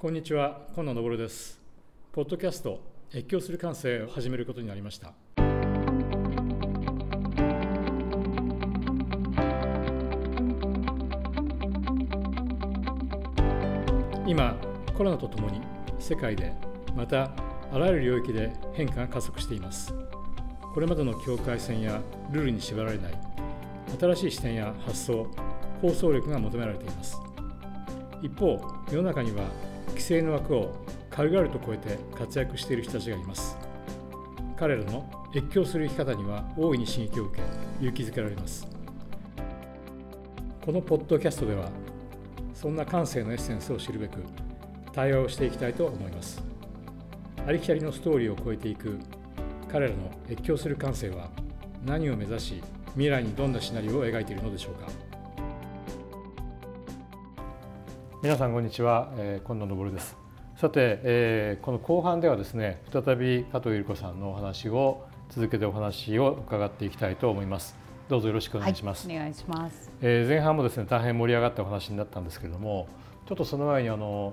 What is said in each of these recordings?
こんにちは、今野昇です。ポッドキャスト、越境する感性を始めることになりました。今、コロナとともに世界で、またあらゆる領域で変化が加速しています。これまでの境界線やルールに縛られない新しい視点や発想、構想力が求められています。一方、世の中には規制の枠を軽々と超えて活躍している人たちがいます。彼らの越境する生き方には大いに刺激を受け勇気づけられます。このポッドキャストではそんな感性のエッセンスを知るべく対話をしていきたいと思います。ありきたりのストーリーを超えていく彼らの越境する感性は何を目指し未来にどんなシナリオを描いているのでしょうか。皆さんこんにちは、えー、近野昇です。さて、えー、この後半ではですね再び加藤由里子さんのお話を続けてお話を伺っていきたいと思います。どうぞよろしくお願いします、はい、お願いします、えー、前半もですね大変盛り上がったお話になったんですけれどもちょっとその前にあの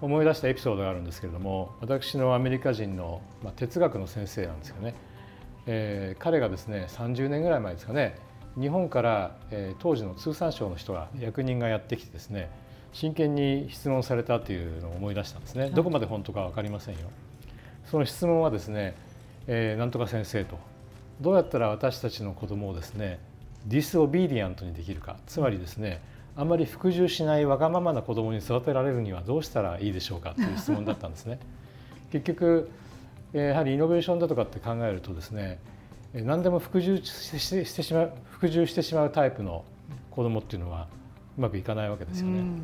思い出したエピソードがあるんですけれども私のアメリカ人の、まあ、哲学の先生なんですよね、えー、彼がですね30年ぐらい前ですかね日本から、えー、当時の通産省の人が役人がやってきてですね真剣に質問されたというのを思い出したんですね、どこまで本当か分かりませんよ。その質問はですね、えー、なんとか先生とどうやったら私たちの子供をですねディスオビディアントにできるか。つまりですねあまり服従しないわがままな子供に育てられるにはどうしたらいいでしょうかという質問だったんですね。結局やはりイノベーションだとかって考えるとですね何でも服従してしまう服従してしまうタイプの子供っていうのはうまくいかないわけですよね。うん、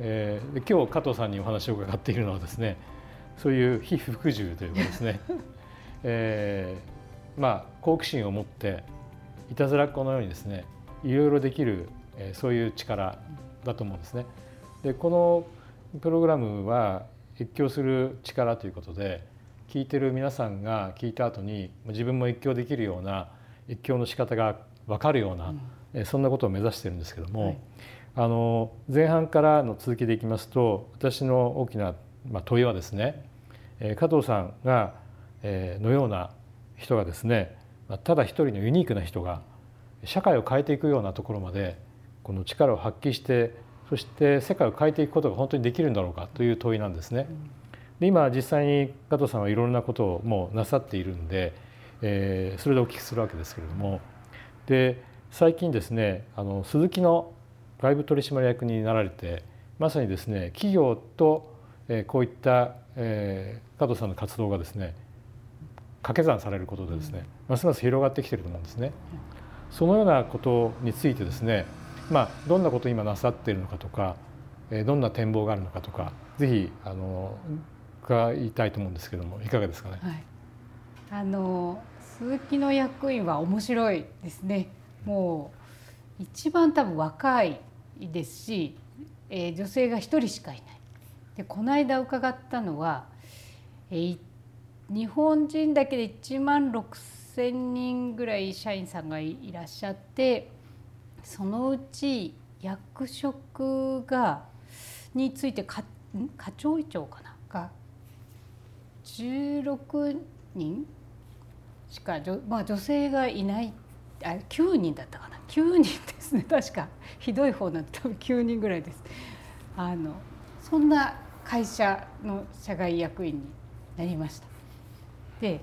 えー、今日加藤さんにお話を伺っているのはですねそういう非服従というかですね、えー、まあ好奇心を持っていたずらっ子のようにですねいろいろできる、えー、そういう力だと思うんですね。でこのプログラムは越境する力ということで聞いてる皆さんが聞いた後に自分も越境できるような越境の仕方が分かるような、うんそんなことを目指してるんですけども、はい、あの前半からの続きでいきますと私の大きな、まあ、問いはですね加藤さんが、えのような人がですねただ一人のユニークな人が社会を変えていくようなところまでこの力を発揮してそして世界を変えていくことが本当にできるんだろうかという問いなんですね。で今実際に加藤さんはいろんなことをもうなさっているんで、えー、それでお聞きするわけですけれどもで最近ですねあの鈴木の外部取締役になられてまさにですね企業と、えー、こういった、えー、加藤さんの活動がですね掛け算されることでですね、ますます広がってきてると思うんですね。そのようなことについてですね、まあ、どんなことを今なさっているのかとか、えー、どんな展望があるのかとかぜひあの伺いたいと思うんですけどもいかがですかね？はい、あの鈴木の役員は面白いですね。もう一番多分若いですし、えー、女性が一人しかいない。でこの間伺ったのは、えー、日本人だけで1万6,000人ぐらい社員さんがいらっしゃってそのうち役職がについて課課長以長かな？が16人しか、まあ、女性がいないっあ9人だったかな。9人ですね。確か。ひどい方なんて多分9人ぐらいです。あのそんな会社の社外役員になりました。で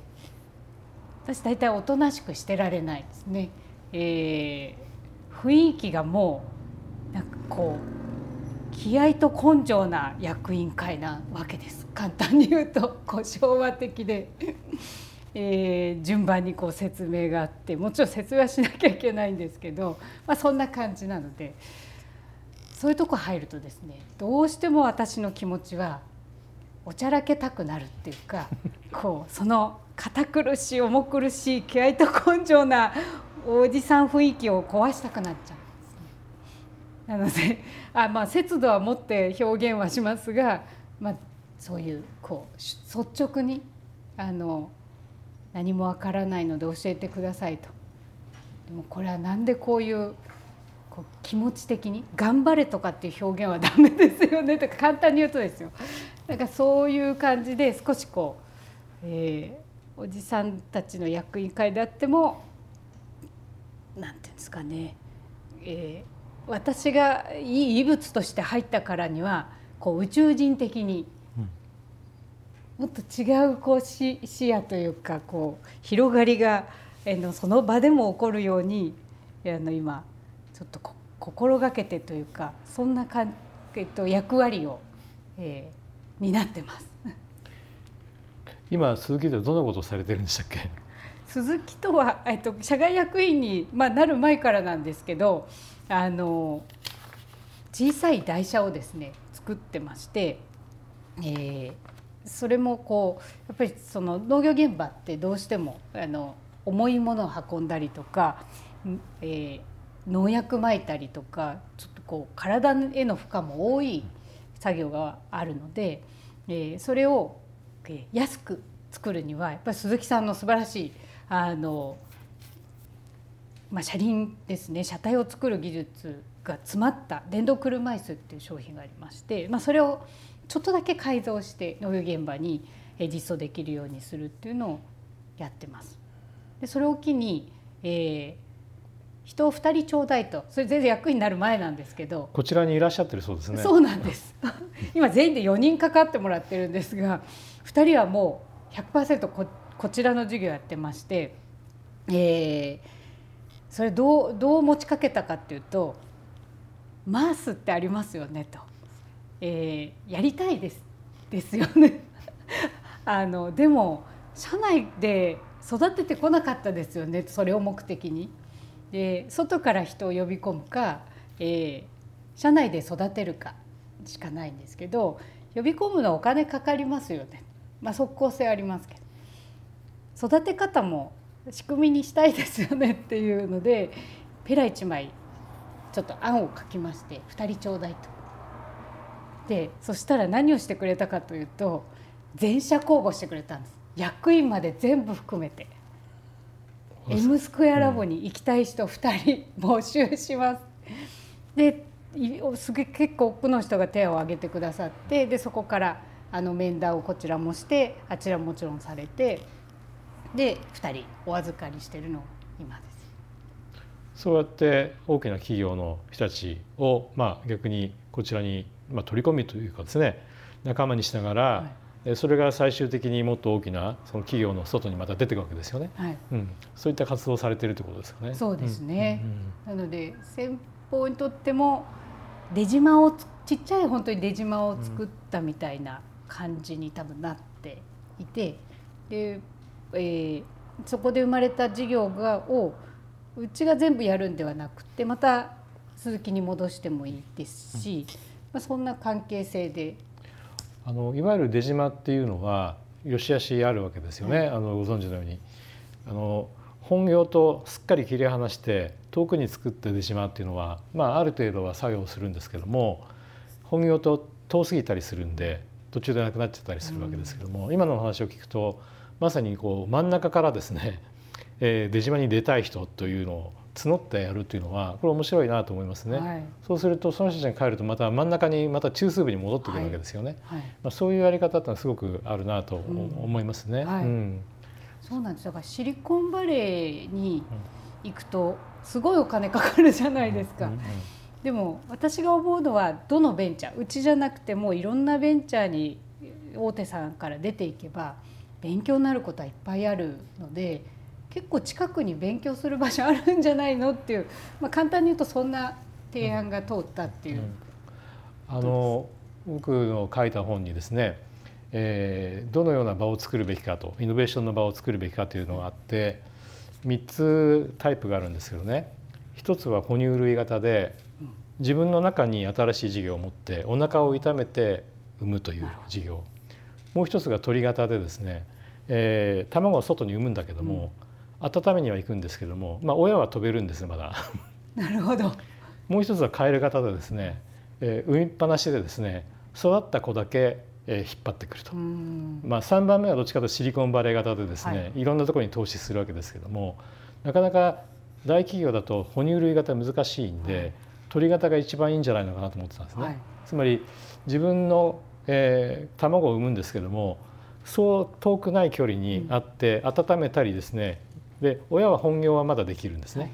私大体おとなしくしてられないですね、えー、雰囲気がもうなんかこう気合と根性な役員会なわけです。簡単に言うとこう昭和的で。えー、順番にこう説明があってもちろん説明はしなきゃいけないんですけど、まあ、そんな感じなのでそういうとこ入るとですねどうしても私の気持ちはおちゃらけたくなるっていうか こうその堅苦しい重苦しい気合と根性なおじさん雰囲気を壊したくなっちゃうんですね。なのであ、まあ、節度は持って表現はしますが、まあ、そういうこう率直にあの何もわからないので教えてくださいと。でもこれは何でこういうこう気持ち的に頑張れとかっていう表現はダメですよね。とか簡単に言うとですよ。なんかそういう感じで少しこう、えー、おじさんたちの役員会であってもなんていうんですかね、えー、私がいい異物として入ったからにはこう宇宙人的にもっと違うこう視視野というかこう広がりが、えのその場でも起こるようにあの今ちょっと心がけてというかそんなか、えっと、役割を、えー、担ってます。今鈴木ではどんなことをされてるんでしたっけ？鈴木とは、えっと、社外役員に、まあ、なる前からなんですけどあの小さい台車をですね作ってまして、えー、それもこうやっぱりその農業現場ってどうしてもあの重いものを運んだりとか、えー、農薬まいたりとかちょっとこう体への負荷も多い作業があるので、えー、それを安く作るにはやっぱり鈴木さんの素晴らしいあの、まあ、車輪ですね車体を作る技術が詰まった電動車椅子っていう商品がありまして、まあ、それをちょっとだけ改造して農業現場に実装できるようにするっていうのをやってます。でそれを機に、えー、人を2人ちょうだいとそれ全然役になる前なんですけどこちらにいらっしゃってるそうですねそうなんです 今全員で4人かかってもらってるんですが2人はもう100%ここちらの授業やってまして、えー、それどうどう持ちかけたかっていうと「マースってありますよね」と。えー、やりたいですですよね あのでも社内で育ててこなかったですよねそれを目的に。で外から人を呼び込むか、えー、社内で育てるかしかないんですけど呼び込むのはお金かかりますよね。まあ、即効性ありますけど育て方も仕組みにしたいですよねっていうのでペラ1枚ちょっと案を書きまして2人ちょうだいと。でそしたら何をしてくれたかというと全社公募してくれたんです役員まで全部含めて M スクエアラボに行きたい人2人募集します。ですげ結構多くの人が手を挙げてくださってでそこからあの面談をこちらもしてあちらももちろんされてで2人お預かりしてるの今です。そうやって大きな企業の人たちを、まあ、逆にこちらにまあ、取り込みというかですね仲間にしながら、はい、それが最終的にもっと大きなその企業の外にまた出ていくわけですよね、はい。うん、そういった活動をされているということですかね。そうですね、うんうん、なので先方にとっても出島をちっちゃい本当に出島を作ったみたいな感じに多分なっていてで、えー、そこで生まれた事業がをうちが全部やるんではなくてまた鈴木に戻してもいいですし。うんまあ、そんな関係性で。あのいわゆる出島っていうのはよしあしあるわけですよね、はい、あのご存知のように。あの本業とすっかり切り離して遠くに作って出島っていうのは、まあ、ある程度は作業するんですけども本業と遠すぎたりするんで途中でなくなっちゃったりするわけですけども、うん、今の話を聞くとまさにこう真ん中からですね、えー、出島に出たい人というのを募ってやるっていうのはこれ面白いなと思いますね、はい、そうするとその人たちに帰るとまた真ん中にまた中枢部に戻ってくるわけですよね、はいはい、まあ、そういうやり方ってのはすごくあるなと思いますね、うんうん、そうなんですだからシリコンバレーに行くとすごいお金かかるじゃないですか、うんうんうん、でも私が思うのはどのベンチャーうちじゃなくてもいろんなベンチャーに大手さんから出ていけば勉強になることはいっぱいあるので結構近くに勉強する場所あるんじゃないのっていう、まあ、簡単に言うとそんな提案が通ったっていう。うん、あの僕の書いた本にですね、えー、どのような場を作るべきかとイノベーションの場を作るべきかというのがあって3つタイプがあるんですけどね。一つは哺乳類型で自分の中に新しい事業を持ってお腹を痛めて産むという事業。もう一つが鳥型でですね、えー、卵を外に産むんだけども、うん温めには行くんですけども、まあ、親は飛べるんですまだ。なるほど。もう一つはカエル型でですね、えー、産みっぱなしでですね育った子だけ、えー、引っ張ってくると、まあ、3番目はどっちかというとシリコンバレー型でですね、はい、いろんなところに投資するわけですけどもなかなか大企業だと哺乳類型難しいんで、はい、鳥型が一番いいんじゃないのかなと思ってたんですね。はい、つまり自分の、えー、卵を産むんですけどもそう遠くない距離にあって、温めたりですねで親は本業はまだできるんですね。はい。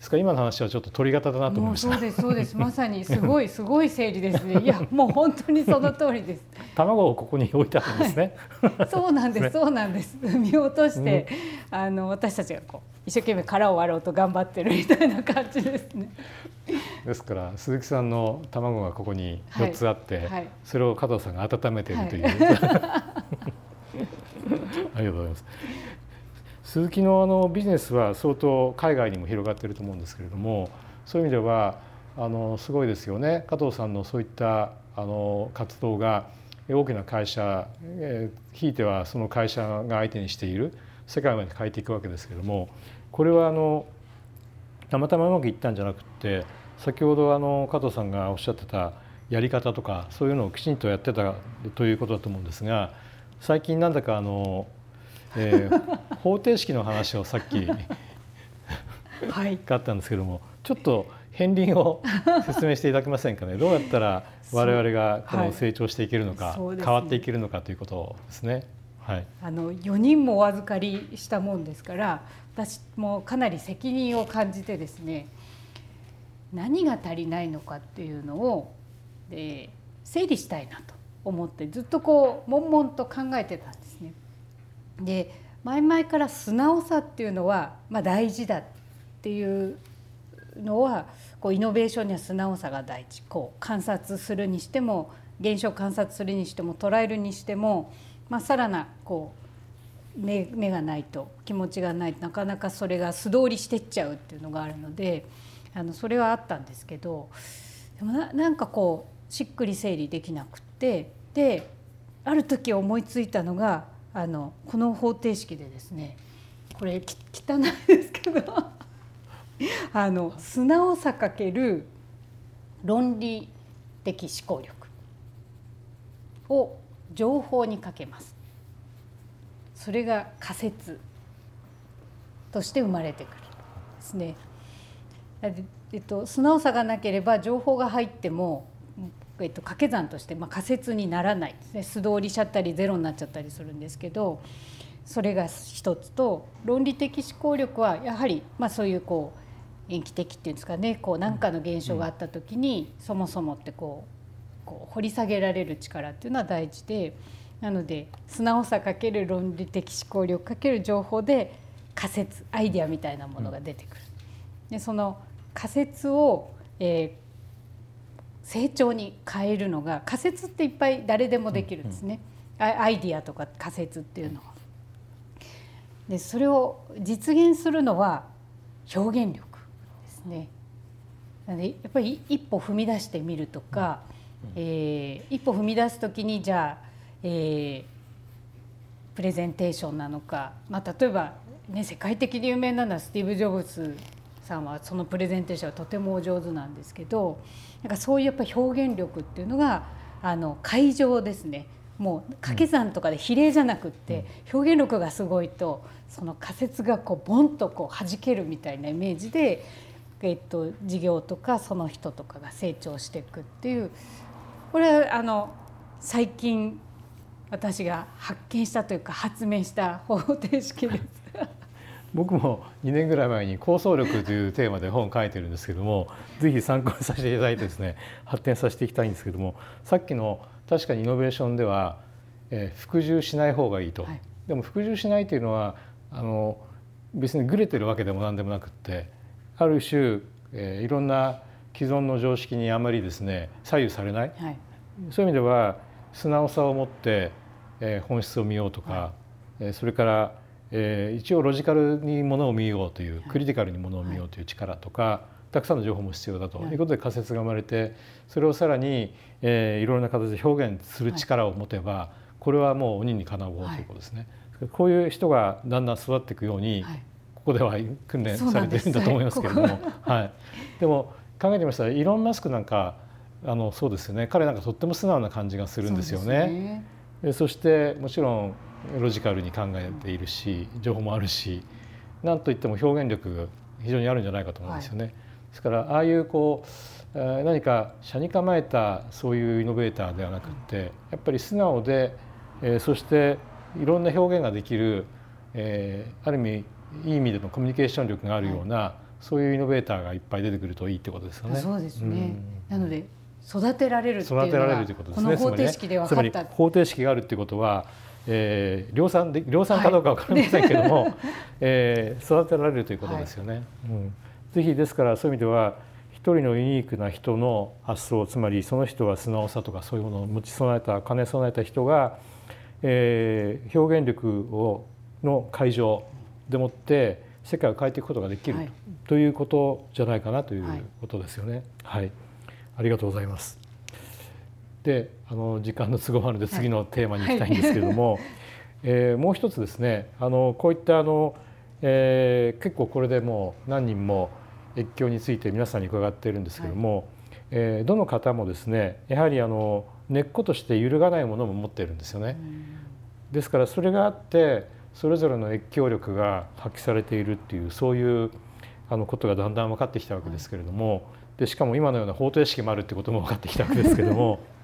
ですから今の話はちょっと鳥型だなと思いましたそうですそうです。まさにすごい すごい整理ですね。いやもう本当にその通りです。卵をここに置いてあるんですね、はい、そうなんです そうなんです。見落として、うん、あの私たちがこう一生懸命殻を割ろうと頑張ってるみたいな感じですね。ですから鈴木さんの卵がここに4つあって、はい。はい、それを加藤さんが温めているという、ありがとうございます鈴木のあのビジネスは相当海外にも広がってると思うんですけれどもそういう意味ではあのすごいですよね。加藤さんのそういったあの活動が大きな会社、え、ひいてはその会社が相手にしている世界まで変えていくわけですけれどもこれはあのたまたまうまくいったんじゃなくって先ほどあの加藤さんがおっしゃってたやり方とかそういうのをきちんとやってたということだと思うんですが最近なんだかあのえー、方程式の話をさっきはい、があったんですけどもちょっと片鱗を説明していただけませんかね？どうやったら我々がこの成長していけるのか、はいね、変わっていけるのかということですね。はい、あの4人もお預かりしたもんですから私もかなり責任を感じてですね何が足りないのかっていうのを、えー、整理したいなと思ってずっとこう悶々と考えてたんで。で前々から素直さっていうのは、まあ、大事だっていうのはこうイノベーションには素直さが大事。こう観察するにしても現象観察するにしても捉えるにしても、まあ、さらなこう目目がないと気持ちがないとなかなかそれが素通りしてっちゃうっていうのがあるのであのそれはあったんですけどでもななんかこうしっくり整理できなくってである時思いついたのがあのこの方程式でですねこれ汚いですけど あの素直さかける論理的思考力を情報にかけますそれが仮説として生まれてくるですね。えっと、素直さがなければ情報が入ってもえっと、掛け算として、まあ、仮説にならないですね素通りしちゃったりゼロになっちゃったりするんですけどそれが一つと論理的思考力はやはり、まあ、そういうこう延期的っていうんですかねこう何かの現象があった時に、そもそもってこうこう掘り下げられる力っていうのは大事でなので素直さかける論理的思考力かける情報で仮説アイデアみたいなものが出てくる。でその仮説を、え、成長に変えるのが仮説っていっぱい誰でもできるんですね、うんうん、アイディアとか仮説っていうのは。でそれを実現するのは表現力ですね。なのでやっぱり一歩踏み出してみるとか、うん、えー、一歩踏み出す時にじゃあ、えー、プレゼンテーションなのか、まあ、例えば、ね、世界的に有名なのはスティーブ・ジョブズさんはそのプレゼンテーションはとてもお上手なんですけどなんかそういうやっぱ表現力っていうのがあの会場ですねもう掛け算とかで比例じゃなくって表現力がすごいとその仮説がこうボンとこう弾けるみたいなイメージで、えっと、事業とかその人とかが成長していくっていうこれはあの最近私が発見したというか発明した方程式です。僕も2年ぐらい前に構想力というテーマで本を書いてるんですけどもぜひ参考にさせていただいてですね発展させていきたいんですけどもさっきの確かにイノベーションでは、えー、服従しない方がいいと、はい、でも服従しないというのはあの別にぐれてるわけでも何でもなくってある種、えー、いろんな既存の常識にあまりですね左右されない、はい、そういう意味では素直さを持って、えー、本質を見ようとか、はい、えー、それからえー、一応ロジカルにものを見ようという、クリティカルにものを見ようという力とか、たくさんの情報も必要だと。い。うことで仮説が生まれてそれをさらに、えー、いろんな形で表現する力を持てば、これはもう鬼にかなうということですね。こういう人がだんだん育っていくように、ここでは訓練されてるんだと思いますけれども、はい、でも考えてみましたらイーロン・マスクなんかあのそうですよね。彼なんかとっても素直な感じがするんですよね。そね。そしてもちろんロジカルに考えているし情報もあるし何といっても表現力が非常にあるんじゃないかと思うんですよね。はい、ですからああいうこう何か車に構えたそういうイノベーターではなくってやっぱり素直で、えー、そしていろんな表現ができる、えー、ある意味いい意味でのコミュニケーション力があるような、はい、そういうイノベーターがいっぱい出てくるといいってことですよね。そうですね、なので育てられるっていうのが育てられるということですね。方程式で分かった方程式があるってことは、えー、量産で量産かどうか分かりませんけども、はい、えー、育てられるということですよね。はい、うん、ぜひですからそういう意味では一人のユニークな人の発想つまりその人は素直さとかそういうものを持ち備えた兼ね備えた人が、えー、表現力をの会場でもって世界を変えていくことができる、はい、ということじゃないかなということですよね。はい、はい、ありがとうございます。であの時間の都合もあるので次のテーマに行きたいんですけれども、はい、えー、もう一つですね。あのこういったあの、えー、結構これでもう何人も越境について皆さんに伺っているんですけれども、はい、えー、どの方もですねやはりあの根っことして揺るがないものも持っているんですよね。ですからそれがあってそれぞれの越境力が発揮されているっていうそういうあのことがだんだん分かってきたわけですけれども、でしかも今のような方程式もあるってことも分かってきたわけですけれども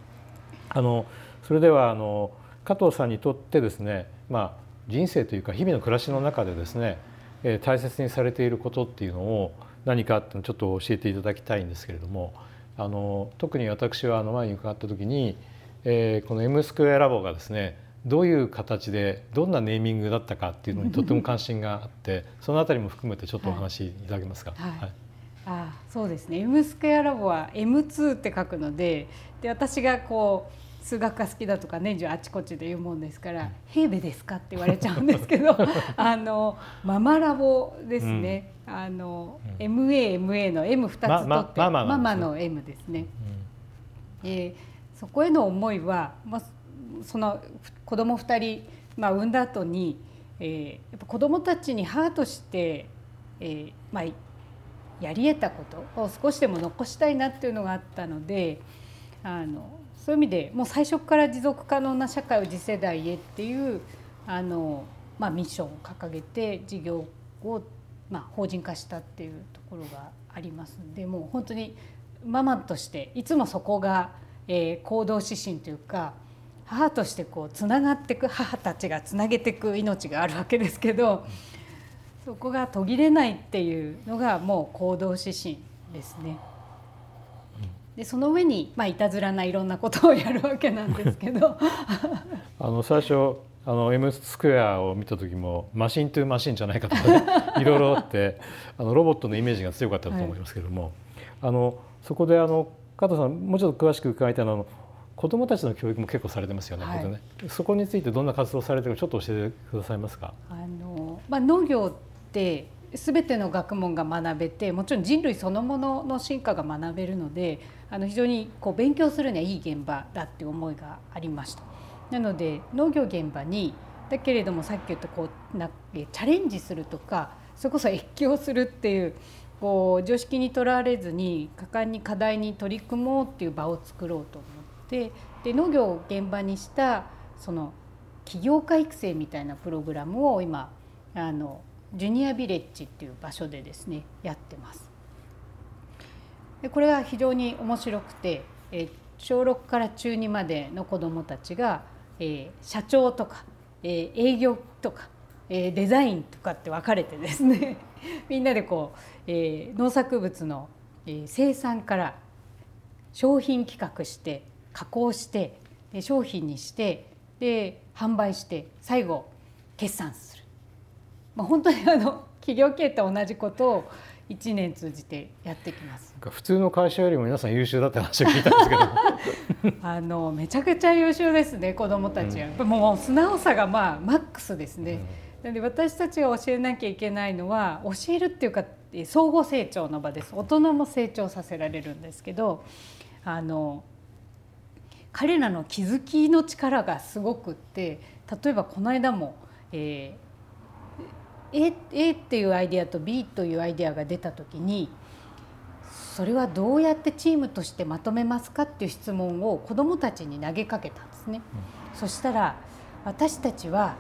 あのそれではあの加藤さんにとってですね、まあ、人生というか日々の暮らしの中でですね、えー、大切にされていることっていうのを何かっていうのをちょっと教えていただきたいんですけれどもあの特に私はあの前に伺った時に、えー、この M スクエアラボがですねどういう形でどんなネーミングだったかっていうのに とても関心があってそのあたりも含めてちょっとお話しいただけますか？はい、はい。あそうですね。M スクエアラボは M2 って書くのでで私がこう数学が好きだとか年中あちこちで言うもんですから「平米ですか?」って言われちゃうんですけど あのママラボですね、うん、あの、うん、MAMA の M2 つ取って、ままママの M ですね。うん、えー、そこへの思いは、まあ、その子供2人、まあ、産んだ後に、えー、やっぱ子供たちに母として、えーまあ、やり得たことを少しでも残したいなっていうのがあったのであのそういう意味でもう最初から持続可能な社会を次世代へっていうあの、まあ、ミッションを掲げて事業を、まあ、法人化したっていうところがありますんでもう本当にママとしていつもそこが、えー、行動指針というか母としてこうつながっていく母たちがつなげていく命があるわけですけど。そこが途切れないっていうのがもう行動指針ですね。でその上にまあいたずらないろんなことをやるわけなんですけど。あの最初あの M スクエアを見た時もマシントゥマシンじゃないかとかね いろいろあってあのロボットのイメージが強かったと思いますけれども、はい、あのそこであの加藤さんもうちょっと詳しく伺いたいのは子どもたちの教育も結構されてますよねはい、ね。そこについてどんな活動されてるかちょっと教えてくださいますか？あのまあ、農業って全ての学問が学べてもちろん人類そのものの進化が学べるのであの非常にこう勉強するにはいい現場だって思いがありました。なので農業現場にだけれどもさっき言ったこうなチャレンジするとかそれこそ越境するっていうこう常識にとらわれずに果敢に課題に取り組もうっていう場を作ろうと思ってで農業を現場にしたその起業家育成みたいなプログラムを今あのジュニアビレッジっていう場所でですねやってます。でこれは非常に面白くて、え小6から中2までの子どもたちが、え社長とか、え営業とか、えデザインとかって分かれてですね みんなでこう、え農作物の、え生産から商品企画して加工してで商品にしてで販売して最後決算する。まあ、本当にあの企業経営と同じことを1年通じてやってきます普通の会社よりも皆さん優秀だって話を聞いたんですけど。あのめちゃくちゃ優秀ですね子どもたちは、うん、もう素直さがまあマックスですね、うん、で私たちが教えなきゃいけないのは教えるっていうか相互成長の場です。大人も成長させられるんですけどあの彼らの気づきの力がすごくって例えばこの間も、えー、A, A っていうアイデアと B というアイデアが出た時にそれはどうやってチームとしてまとめますかっていう質問を子どもたちに投げかけたんですね。うん、そしたら私たちは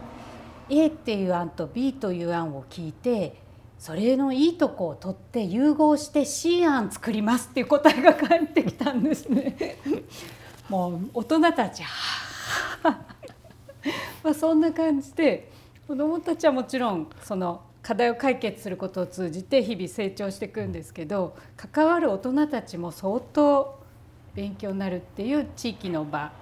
A っていう案と B という案を聞いてそれのいいとこを取って融合して C 案作りますっていう答えが返ってきたんですね。もう大人たち まあそんな感じで子どもたちはもちろんその課題を解決することを通じて日々成長していくんですけど関わる大人たちも相当勉強になるっていう地域の場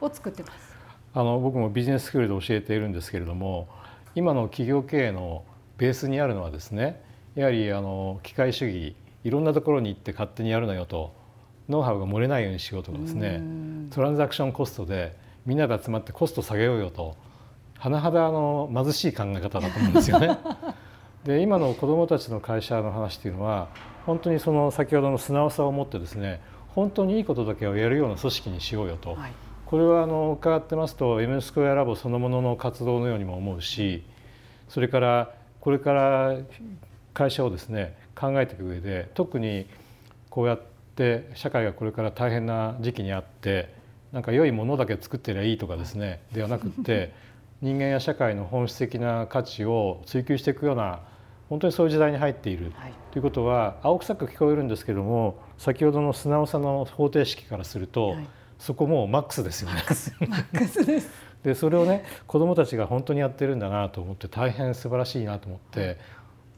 を作ってます。あの僕もビジネススクールで教えているんですけれども今の企業経営のベースにあるのはですねやはりあの機械主義いろんなところに行って勝手にやるのよとノウハウが漏れないようにしようとかですねトランザクションコストでみんなで集まってコスト下げようよと甚だあの貧しい考え方だと思うんですよね。で今の子どもたちの会社の話っていうのは本当にその先ほどの素直さを持ってですね本当にいいことだけをやるような組織にしようよと、はい、これはあの伺ってますと M スクエアラボそのものの活動のようにも思うしそれからこれから会社をですね考えていく上で特にこうやって社会がこれから大変な時期にあってなんか良いものだけ作ってりゃいいとかですねではなくって 人間や社会の本質的な価値を追求していくような本当にそういう時代に入っている、はい、ということは青臭く聞こえるんですけども先ほどの素直さの方程式からすると、はい、そこもうマックスですよね。マックスです。でそれをね子どもたちが本当にやってるんだなと思って大変素晴らしいなと思って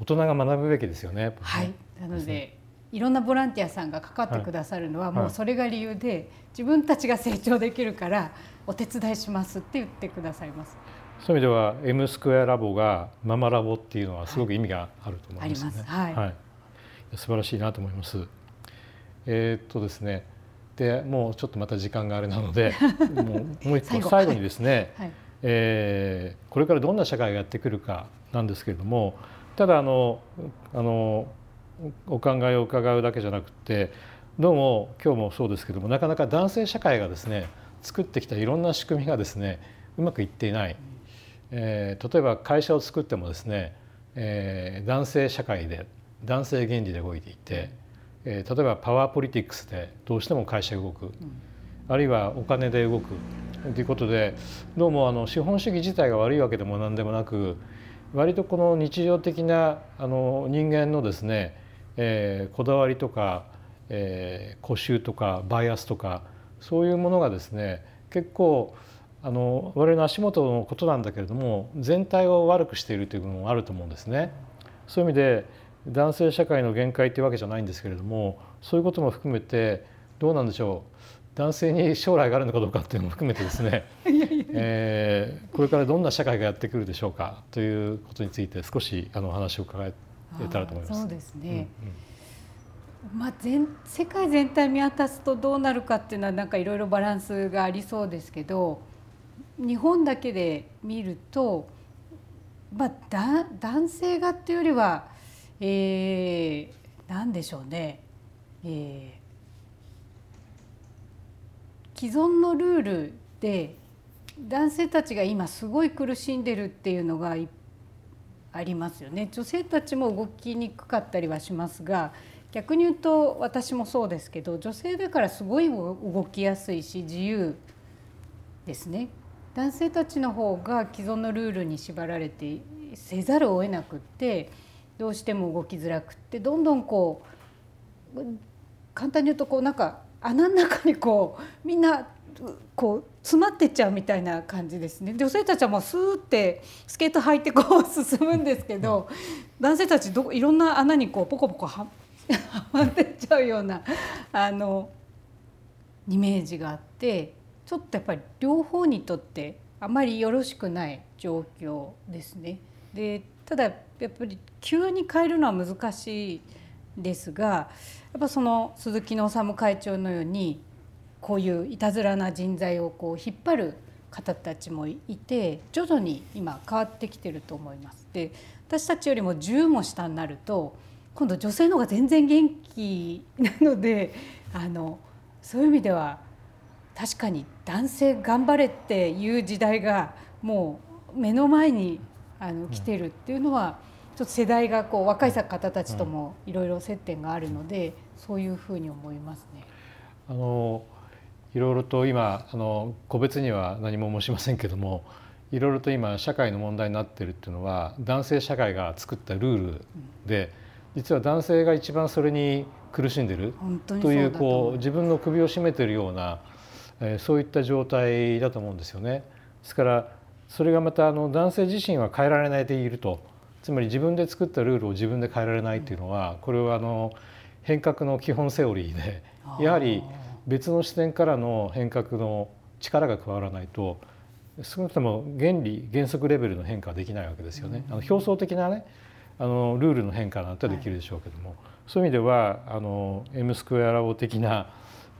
大人が学ぶべきですよね。はい、なのでいろんなボランティアさんがかかってくださるのはもうそれが理由で自分たちが成長できるからお手伝いしますって言ってくださいます。そういう意味では M スクエアラボがママラボっていうのはすごく意味があると思いますね。はい、はい、素晴らしいなと思います。えー、っとですね。でもうちょっとまた時間があれなので もうもう一個最後にですね、はい、えー、これからどんな社会がやってくるかなんですけれどもただあのあのお考えを伺うだけじゃなくてどうも今日もそうですけどもなかなか男性社会がですね作ってきたいろんな仕組みがですねうまくいっていない。えー、例えば会社を作ってもですね、えー、男性社会で男性原理で動いていて、えー、例えばパワーポリティクスでどうしても会社が動く、うん、あるいはお金で動く。ということでどうもあの資本主義自体が悪いわけでも何でもなく割とこの日常的なあの人間のですね、えー、こだわりとか、えー、固執とかバイアスとかそういうものがですね結構あの我々の足元のことなんだけれども全体を悪くしているという部分もあると思うんですね。そういう意味で男性社会の限界というわけじゃないんですけれどもそういうことも含めてどうなんでしょう。男性に将来があるのかどうかっていうのも含めてですね。えー、これからどんな社会がやってくるでしょうかということについて少しあの話を伺えたらと思います。そうですね、うんうん、まあ、全世界全体見渡すとどうなるかっていうのはなんかいろいろバランスがありそうですけど日本だけで見ると、まあ、だ男性がっていうよりは、えー、何でしょうね、えー、既存のルールで男性たちが今すごい苦しんでるっていうのがありますよね。女性たちも動きにくかったりはしますが逆に言うと私もそうですけど女性だからすごい動きやすいし自由ですね男性たちの方が既存のルールに縛られてせざるを得なくってどうしても動きづらくってどんどんこう簡単に言うとこうなんか穴の中にこうみんなこう詰まってっちゃうみたいな感じですね。女性たちはもうスーってスケート履いてこう進むんですけど 男性たちどいろんな穴にこうポコポコはまってっちゃうようなあのイメージがあってちょっとやっぱり両方にとってあまりよろしくない状況ですね。でただやっぱり急に変えるのは難しいですがやっぱその鈴木の治会長のようにこういういたずらな人材をこう引っ張る方たちもいて徐々に今変わってきてると思います。で私たちよりも10も下になると今度女性の方が全然元気なのであのそういう意味では確かに男性頑張れっていう時代がもう目の前にあの来てるっていうのは、ちょっと世代がこう若い方たちともいろいろ接点があるので、そういうふうに思いますね。あのいろいろと今あの個別には何も申しませんけどもいろいろと今社会の問題になってるっていうのは男性社会が作ったルールで、実は男性が一番それに苦しんでるというこう自分の首を絞めてるような、えー、そういった状態だと思うんですよね。ですからそれがまたあの男性自身は変えられないでいると。つまり自分で作ったルールを自分で変えられないっていうのはこれはあの変革の基本セオリーでやはり別の視点からの変革の力が加わらないと少なくとも原理原則レベルの変化はできないわけですよね。あの表層的なねあのルールの変化なんてできるでしょうけども、はい、そういう意味ではあの M スクエアラボ的な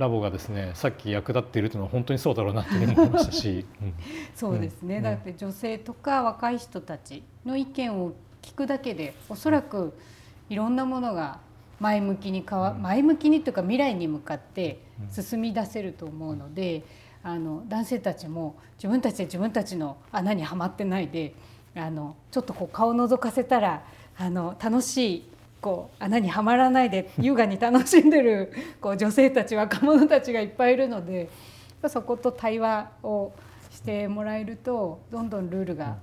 ラボがですねさっき役立っているというのは本当にそうだろうなと思いましたし、うん、そうですね、うん、だって女性とか若い人たちの意見を聞くだけでおそらくいろんなものが前向きに変わ、前向きにというか未来に向かって進み出せると思うので、あの男性たちも自分たちで自分たちの穴にはまってないであのちょっとこう顔を覗かせたらあの楽しいこう穴にはまらないで 優雅に楽しんでるこう女性たち若者たちがいっぱいいるのでそこと対話をしてもらえるとどんどんルールが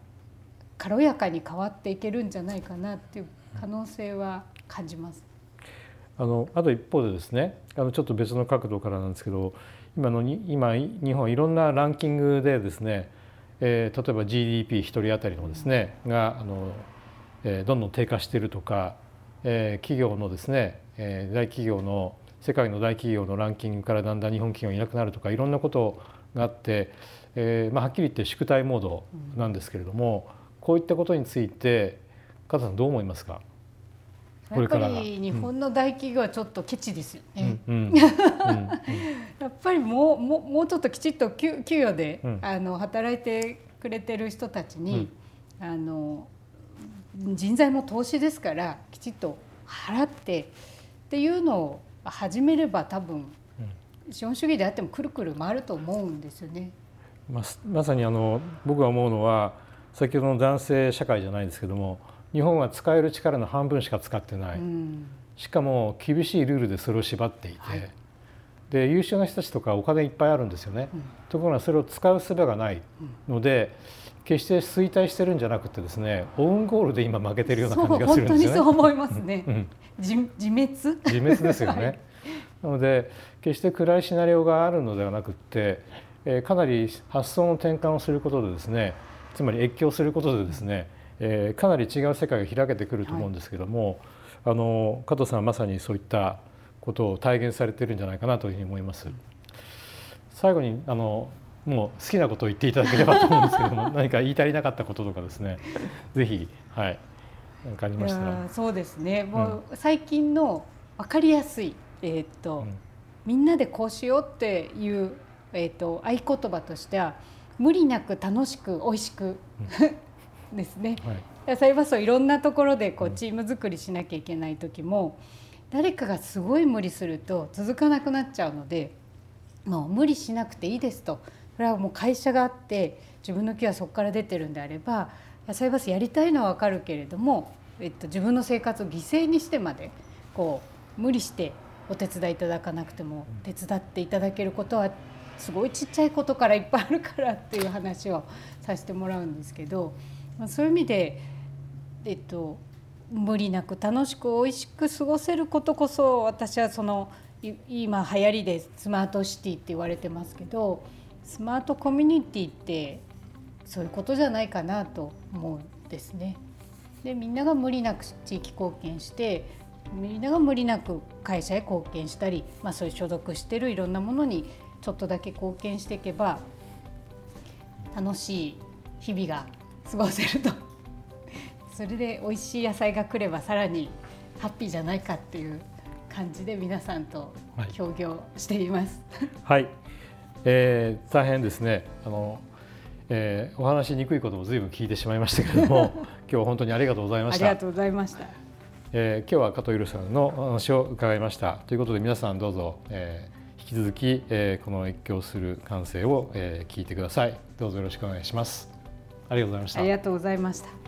軽やかに変わっていけるんじゃないかなっていう可能性は感じます。あのあと一方でですねあのちょっと別の角度からなんですけど今のに今日本いろんなランキングでですね、えー、例えば GDP 1人当たりのですねがあの、えー、どんどん低下しているとか、えー、企業のですね、えー、大企業の世界の大企業のランキングからだんだん日本企業いなくなるとかいろんなことがあって、えーまあ、はっきり言って宿題モードなんですけれども、うん、こういったことについて加藤さんどう思いますか？やっぱり日本の大企業はちょっとケチですよね。やっぱりもうもうもうちょっときちっと給給与で、うん、あの働いてくれてる人たちに、うん、あの人材も投資ですからきちっと払ってっていうのを始めれば多分、うん、資本主義であってもくるくる回ると思うんですよね。ままさにあの僕が思うのは先ほどの男性社会じゃないですけども日本は使える力の半分しか使ってない、うん、しかも厳しいルールでそれを縛っていて、はい、で優秀な人たちとかお金いっぱいあるんですよね、うん、ところがそれを使う術がないので、決して衰退してるんじゃなくてですねオウンゴールで今負けてるような感じがするんですよね。本当にそう思いますね、うん、自滅？自滅ですよね、はい、なので決して暗いシナリオがあるのではなくて、えー、かなり発想の転換をすることでですねつまり越境することでですね、えー、かなり違う世界が開けてくると思うんですけども、はい、あの加藤さんはまさにそういったことを体現されているんじゃないかなというふうに思います。最後にあのもう好きなことを言っていただければと思うんですけども 何か言い足りなかったこととかですねぜひはい何かありましたら。そうですね。もう最近の分かりやすい、えー、っと、うん、みんなでこうしようっていう、えー、っと合言葉としては無理なく楽しく美味しく、うん。ですね。はい、それこそいろんなところでこうチーム作りしなきゃいけない時も誰かがすごい無理すると続かなくなっちゃうのでもう無理しなくていいですとそれはもう会社があって自分の気はそこから出てるんであれば野菜バスやりたいのは分かるけれども、えっと、自分の生活を犠牲にしてまでこう無理してお手伝いいただかなくても手伝っていただけることはすごいちっちゃいことからいっぱいあるからっていう話をさせてもらうんですけど。そういう意味で、えっと、無理なく楽しく美味しく過ごせることこそ私はその今流行りでスマートシティって言われてますけどスマートコミュニティってそういうことじゃないかなと思うんですね。でみんなが無理なく地域貢献してみんなが無理なく会社へ貢献したり、まあ、そういう所属してるいろんなものにちょっとだけ貢献していけば楽しい日々が過ごせると それで美味しい野菜が来ればさらにハッピーじゃないかっていう感じで皆さんと協業しています。はい、はい、えー、大変ですねあの、えー、お話しにくいこともずいぶん聞いてしまいましたけれども 今日は本当にありがとうございました。ありがとうございました。えー、今日は加藤ゆるさんのお話を伺いましたということで皆さんどうぞ、えー、引き続き、えー、この越境する感性を、えー、聞いてくださいどうぞよろしくお願いします。ありがとうございました。ありがとうございました。